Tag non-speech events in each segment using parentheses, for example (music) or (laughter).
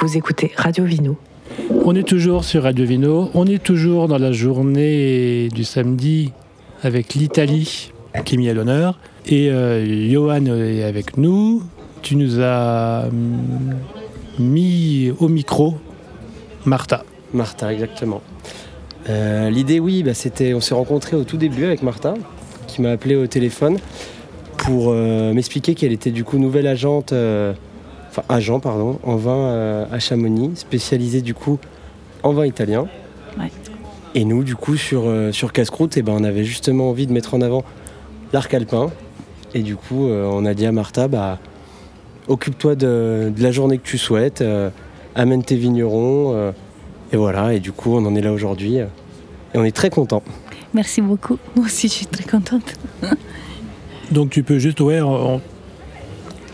Vous écoutez Radio Vino. On est toujours sur Radio Vino, on est toujours dans la journée du samedi avec l'Italie qui est mis à l'honneur. Et euh, Johan est avec nous. Tu nous as mm, mis au micro Martha. Martha, exactement. Euh, L'idée, oui, bah, c'était, on s'est rencontrés au tout début avec Martha, qui m'a appelé au téléphone pour euh, m'expliquer qu'elle était du coup nouvelle agente, euh, enfin agent pardon, en vin euh, à Chamonix, spécialisée du coup en vin italien. Ouais. Et nous, du coup, sur, euh, sur Casse-Croûte, eh ben, on avait justement envie de mettre en avant l'arc alpin. Et du coup, euh, on a dit à Martha, bah, occupe-toi de, de la journée que tu souhaites, euh, amène tes vignerons. euh, et voilà, et du coup, on en est là aujourd'hui. euh, et on est très contents. Merci beaucoup. Moi aussi, je suis très contente. Donc tu peux juste, ouais, en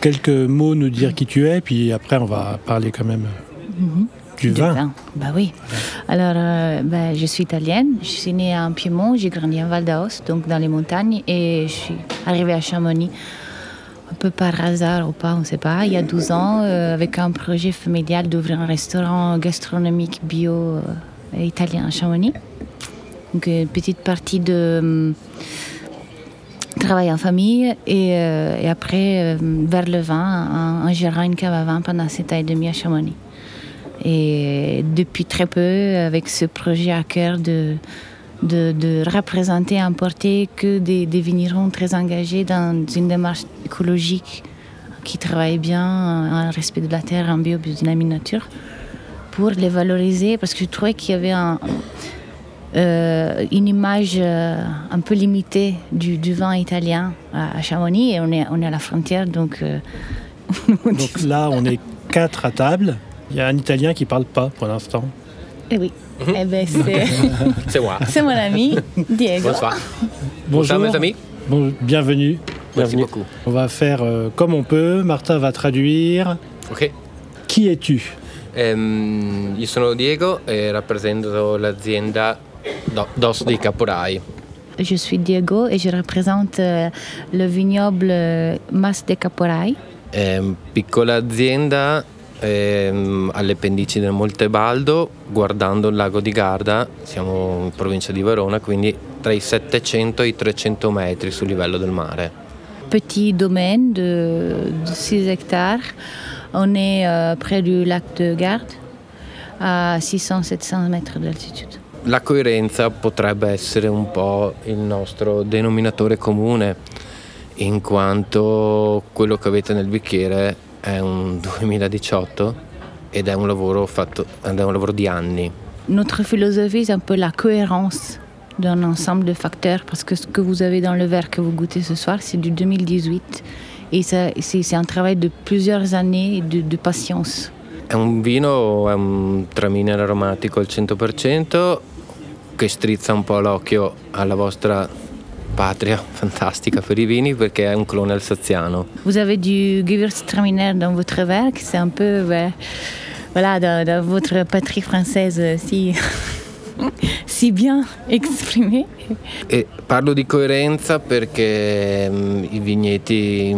quelques mots nous dire qui tu es, puis après on va parler quand même Mhm. du Du vin. Bah oui. Alors, euh, bah, je suis italienne. Je suis née en Piémont. J'ai grandi en Val d'Aoste, donc dans les montagnes. Et je suis arrivée à Chamonix un peu par hasard ou pas, on ne sait pas, il y a 12 ans, euh, avec un projet familial d'ouvrir un restaurant gastronomique bio euh, italien à Chamonix. Donc, une petite partie de hum, travail en famille et, euh, après euh, vers le vin en, gérant une cave à vin pendant 7 ans et demi à Chamonix. Et depuis très peu, avec ce projet à cœur de, de, représenter, importer que des, vignerons très engagés dans une démarche écologique qui travaillent bien en respect de la terre, en bio, biodynamie nature, pour les valoriser parce que je trouvais qu'il y avait un, euh, une image euh, un peu limitée du, du vin italien à, à Chamonix et on est, on est à la frontière donc. euh, (laughs) Donc là, on est quatre à table. Il y a un Italien qui parle pas pour l'instant. Eh oui. Eh ben, (laughs) c'est, moi. c'est mon ami Diego. Bonsoir. Bonjour, mes amis. Bon, bienvenue. Merci Bienvenue. beaucoup. On va faire euh, comme on peut. Martha va traduire. Ok. Qui es-tu? Io sono Diego e rappresento l'azienda Do- Dos dei Caporai. Je suis Diego et je représente euh, le vignoble euh, Mas de Caporai. Ehm, piccola azienda ehm, alle pendici del Montebaldo, guardando il lago di Garda, siamo in provincia di Verona, quindi tra i 700 e i 300 metri sul livello del mare. Petit domaine de, 6 hectares. On est euh, près du lac de Garde, à 600-700 mètres d'altitude. La coerenza potrebbe essere un po' il nostro denominatore comune, in quanto quello che avete nel bicchiere è un (laughs) 2018 ed è un lavoro fatto ed è un lavoro di anni. Notre philosophie, c'est un peu la cohérence d'un ensemble de facteurs, parce que ce que vous avez dans le verre que vous goûtez ce soir, c'est du 2018. Et ça, c'est, c'est un travail de plusieurs années de, de patience. È un vino, è un traminer aromatico al 100% che strizza un po' l'occhio alla vostra patria (laughs) fantastica per i vini perché è un clone alsaziano. Vous avez du Gewürztraminer dans votre verre, que c'est un peu, ouais, voilà, dans, dans votre patrie française euh, si, (laughs) si bien exprimé. E parlo di coerenza perché mm, i vigneti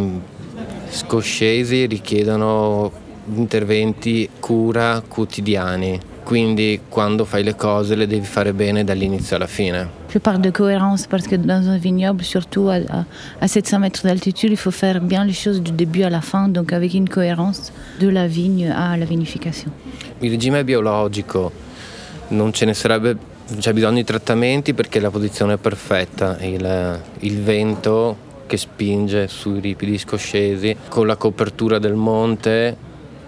scoscesi richiedono interventi cura quotidiani. Quindi quando fai le cose le devi fare bene dall'inizio alla fine. Je parle de cohérence parce que dans un vignoble, surtout à, à- à 700 mètres d'altitude, il faut faire bien les choses du début à la fin, donc avec une cohérence de la vigne à la vinification. Il regime è biologico, non ce ne sarebbe c'è bisogno di trattamenti perché la posizione è perfetta, il, il vento che spinge sui ripidi scoscesi con la copertura del monte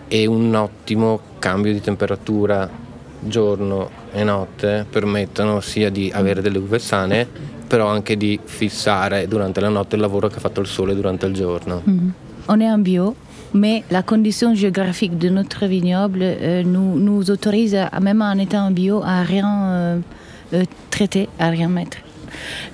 e un ottimo cambio di temperatura giorno e notte permettono sia di avere delle uve sane però anche di fissare durante la notte il lavoro che ha fatto il sole durante il giorno. On est en bio, mais la condition géographique de notre vignoble euh, nous, nous autorise, même en étant en bio, à rien euh, euh, traiter, à rien mettre.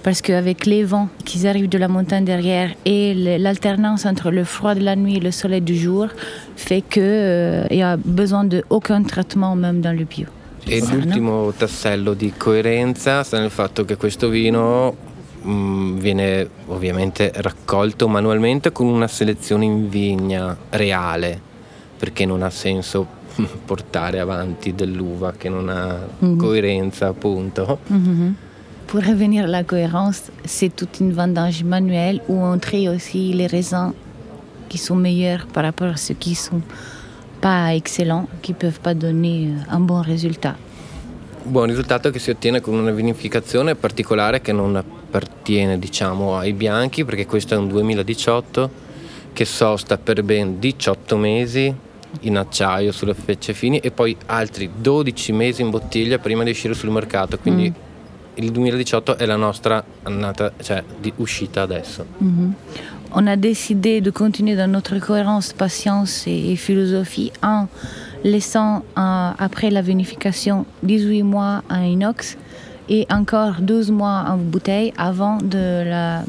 Parce qu'avec les vents qui arrivent de la montagne derrière et l'alternance entre le froid de la nuit et le soleil du jour fait qu'il n'y a besoin d'aucun traitement même dans le bio. E l'ultimo tassello di coerenza sta nel fatto che questo vino mh, viene ovviamente raccolto manualmente con una selezione in vigna reale, perché non ha senso (laughs) portare avanti dell'uva che non ha mm-hmm. coerenza appunto. Mm-hmm. Pour revenir à la cohérence, c'est toute une vendange manuelle où on trie aussi les raisins qui sont meilleurs par rapport à ceux qui sont pas excellents, qui peuvent pas donner euh, un bon risultat. Buon risultato che si ottiene con una vinificazione particolare che non appartiene diciamo ai bianchi perché questo è un 2018 che sosta per ben 18 mesi in acciaio sulle fecce fini e poi altri 12 mesi in bottiglia prima di uscire sul mercato quindi mm il 2018 è la nostra annata, cioè di uscita adesso. Mm-hmm. On a décidé de continuer dans notre cohérence, patience et, et philosophie en laissant euh, après la vinification 18 mois en inox et encore 12 mois en bouteille avant de la,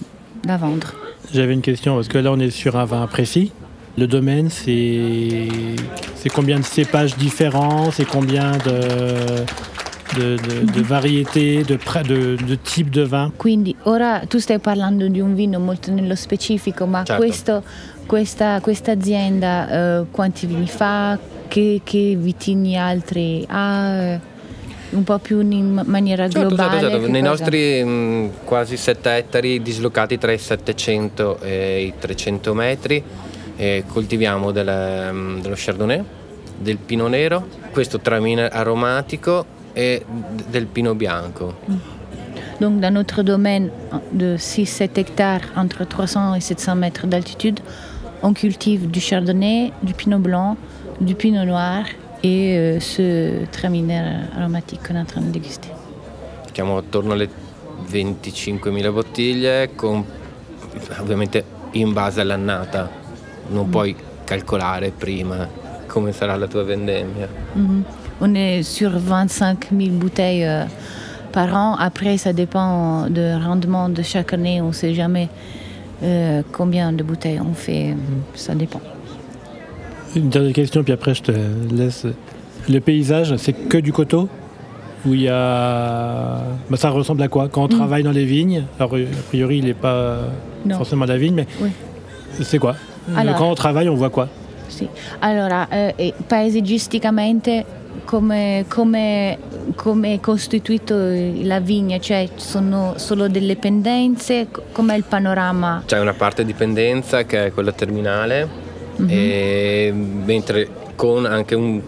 la vendre. J'avais une question parce que là on est sur un vin précis. Le domaine, c'est combien de cépages différents? C'est combien de, de, de, de variétés, de, de, de types de vin. Quindi ora tu stai parlando di un vino molto nello specifico, ma certo. questo, questa, questa, azienda eh, quanti vini fa, che, che vitigni altri ha? un po' più in maniera certo, globale. Certo, certo. Nei cosa? nostri mh, quasi 7 ettari dislocati tra i 700 e i 300 metri eh, coltiviamo del, dello Chardonnay, del Pino Nero, questo tramine aromatico et del pino bianco. Donc dans notre domaine de 6-7 hectares entre 300 et 700 mètres d'altitude, on cultive du chardonnay, du pinot blanc, du pinot noir et euh, ce traminer aromatique qu'on est en train de déguster. Siamo attorno alle 25.000 bottiglie, con, ovviamente in base all'annata, non mm. puoi calcolare prima come sarà la tua vendemmia. Mm-hmm. On est sur 25 000 bouteilles euh, par an. Après, ça dépend du rendement de chaque année. On ne sait jamais euh, combien de bouteilles on fait. Ça dépend. Une dernière question, puis après je te laisse. Le paysage, c'est que du coteau? Où il y a. Bah, ça ressemble à quoi? Quand on mm. travaille dans les vignes, alors a priori il n'est pas non. forcément la vigne, mais oui. c'est quoi? Alors, Quand on travaille, on voit quoi? Sì. Allora, eh, paesaggisticamente come, come, come, è costituito la vigna, cioè ci sono solo delle pendenze, com'è il panorama? C'è una parte di pendenza che è quella terminale, mm-hmm. e, mentre con anche un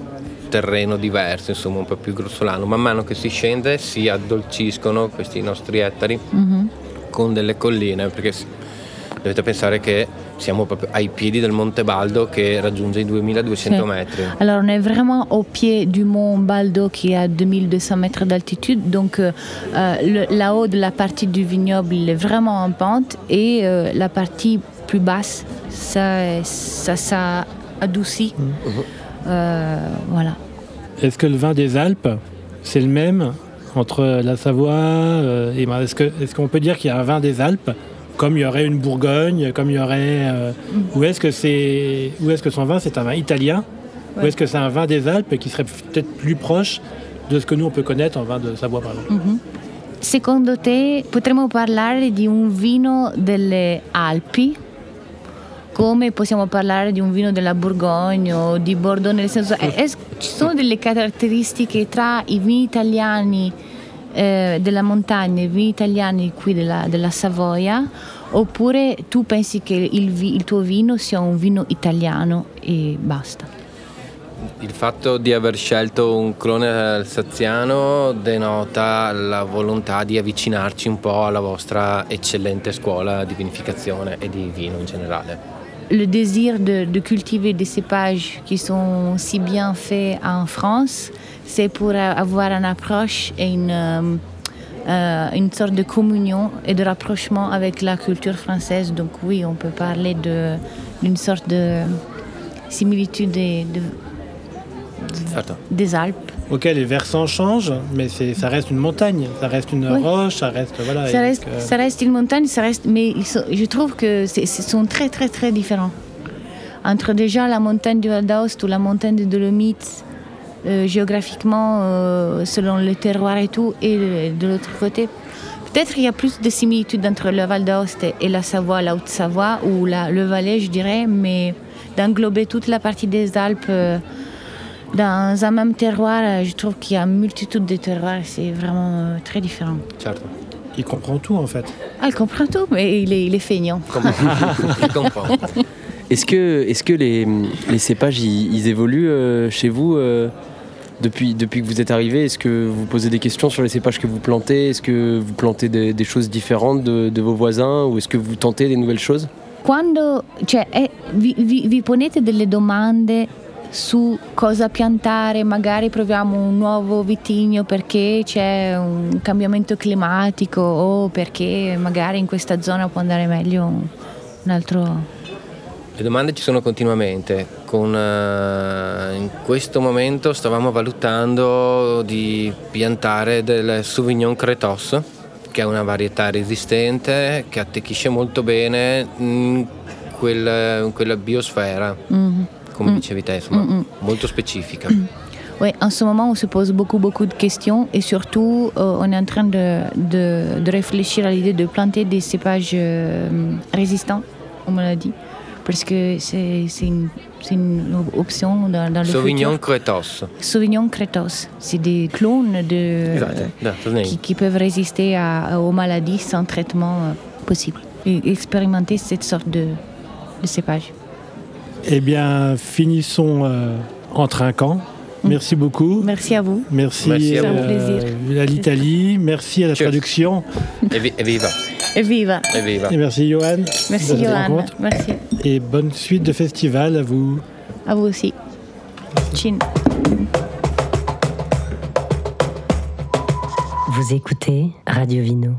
terreno diverso, insomma un po' più grossolano. Man mano che si scende si addolciscono questi nostri ettari mm-hmm. con delle colline, perché dovete pensare che siamo proprio ai piedi del Monte Baldo che raggiunge i 2200 mètres. Alors on est vraiment au pied du mont Baldo qui est à 2200 mètres d'altitude. Donc euh, là-haut de la partie du vignoble il est vraiment en pente et euh, la partie plus basse ça, ça, ça adoucit. Mmh. Euh, voilà. Est-ce que le vin des Alpes c'est le même entre la Savoie euh, et est-ce qu'on est qu peut dire qu'il y a un vin des Alpes comme il y aurait une Bourgogne, comme il y aurait. Euh, ou est-ce que c'est, où est-ce que son vin c'est un vin italien, ouais. ou est-ce que c'est un vin des Alpes qui serait peut-être plus proche de ce que nous on peut connaître en vin de Savoie par exemple. Mm-hmm. Secondo te potremmo parlare di un vino delle Alpi? Come possiamo parlare di un vino della Bourgogne o di Bordeaux? Nel senso es- ci sono delle caratteristiche tra i vini italiani eh, della montagna, i vini italiani qui della, della, Savoia, oppure tu pensi che il, il tuo vino sia un vino italiano e basta? Il fatto di aver scelto un clone alsaziano denota la volontà di avvicinarci un po' alla vostra eccellente scuola di vinificazione e di vino in generale. Le désir de, de cultiver des cépages qui sont si bien faits en France, c'est pour avoir une approche et une, euh, euh, une sorte de communion et de rapprochement avec la culture française. Donc oui, on peut parler d'une sorte de similitude des, de, de, des Alpes. Ok, les versants changent, mais ça reste une montagne, ça reste une oui. roche, ça reste voilà. Ça reste, donc, euh... ça reste, une montagne, ça reste, mais sont, je trouve que ce sont très très très différents. Entre déjà la montagne du Val d'Aoste ou la montagne de Dolomites, euh, géographiquement, euh, selon le terroir et tout, et de, l'autre côté, Peut-être qu'il y a plus de similitudes entre le Val d'Aoste et la Savoie, la Haute-Savoie, ou la, le Valais, je dirais, mais d'englober toute la partie des Alpes euh, dans un même terroir, je trouve qu'il y a une multitude de terroirs, c'est vraiment euh, très différent. Certo. Il comprend tout en fait. Ah, il comprend tout, mais il est, il est feignant. (laughs) Il comprend. Est-ce que, est que les, les cépages, ils, ils évoluent euh, chez vous euh, depuis, que vous êtes arrivé Est-ce que vous posez des questions sur les cépages que vous plantez? Est-ce que vous plantez des, choses différentes de, vos voisins Ou est-ce que vous tentez des nouvelles choses? Quando cioè, eh, vi, vi- vi ponete delle domande su cosa piantare, magari proviamo un nuovo vitigno perché c'è un cambiamento climatico o perché magari in questa zona può andare meglio un altro... Le domande ci sono continuamente. Con, eh, in questo momento stavamo valutando di piantare del Sauvignon Cretos, che è una varietà resistente che attecchisce molto bene in, quel- in quella biosfera, Mhm. come dicevi te, insomma, Mm, mm. molto specifica. Oui, en ce moment, on se pose beaucoup, beaucoup de questions et surtout, euh, on est en train de, de- de réfléchir à l'idée de planter des cépages euh, résistants, on me l'a dit, parce que c'est une, option dans, dans le Sauvignon futur. Cretos. Sauvignon Cretos, c'est des clones de, qui, qui peuvent résister à- aux maladies sans traitement euh, possible. Et expérimenter cette sorte de, de cépage. Eh bien, finissons euh, en trinquant. Merci beaucoup. Merci à vous. Merci, Merci à vous. C'est un plaisir. à l'Italie. Merci à la Cheers. traduction. Evi- Evviva, Et viva. evviva. Et merci Johan. Merci Johan. Merci. Et bonne suite de festival à vous. À vous aussi. Chin. Vous écoutez Radio Vino.